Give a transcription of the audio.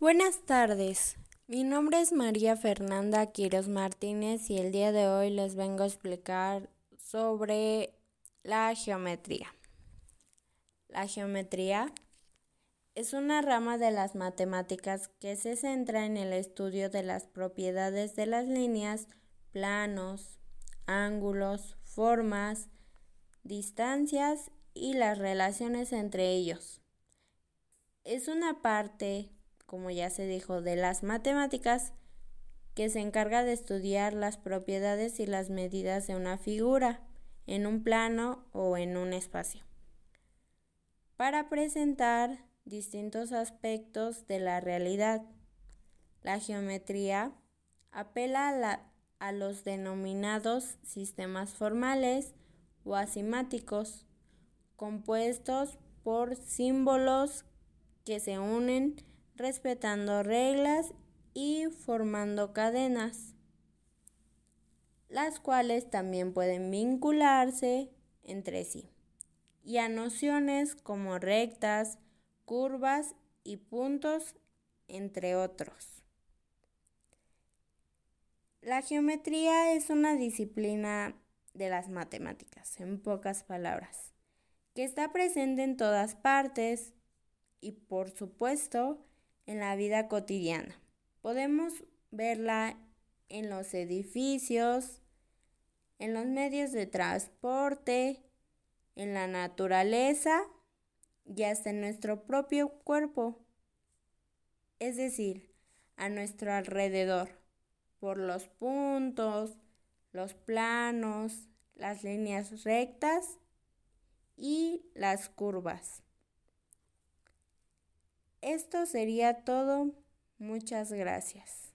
Buenas tardes, mi nombre es María Fernanda Quiros Martínez y el día de hoy les vengo a explicar sobre la geometría. La geometría es una rama de las matemáticas que se centra en el estudio de las propiedades de las líneas, planos, ángulos, formas, distancias y las relaciones entre ellos. Es una parte como ya se dijo, de las matemáticas, que se encarga de estudiar las propiedades y las medidas de una figura en un plano o en un espacio, para presentar distintos aspectos de la realidad. La geometría apela a, a los denominados sistemas formales o asimáticos, compuestos por símbolos que se unen respetando reglas y formando cadenas, las cuales también pueden vincularse entre sí, y a nociones como rectas, curvas y puntos, entre otros. La geometría es una disciplina de las matemáticas, en pocas palabras, que está presente en todas partes y por supuesto en la vida cotidiana. Podemos verla en los edificios, en los medios de transporte, en la naturaleza y hasta en nuestro propio cuerpo, es decir, a nuestro alrededor, por los puntos, los planos, las líneas rectas y las curvas. Esto sería todo. Muchas gracias.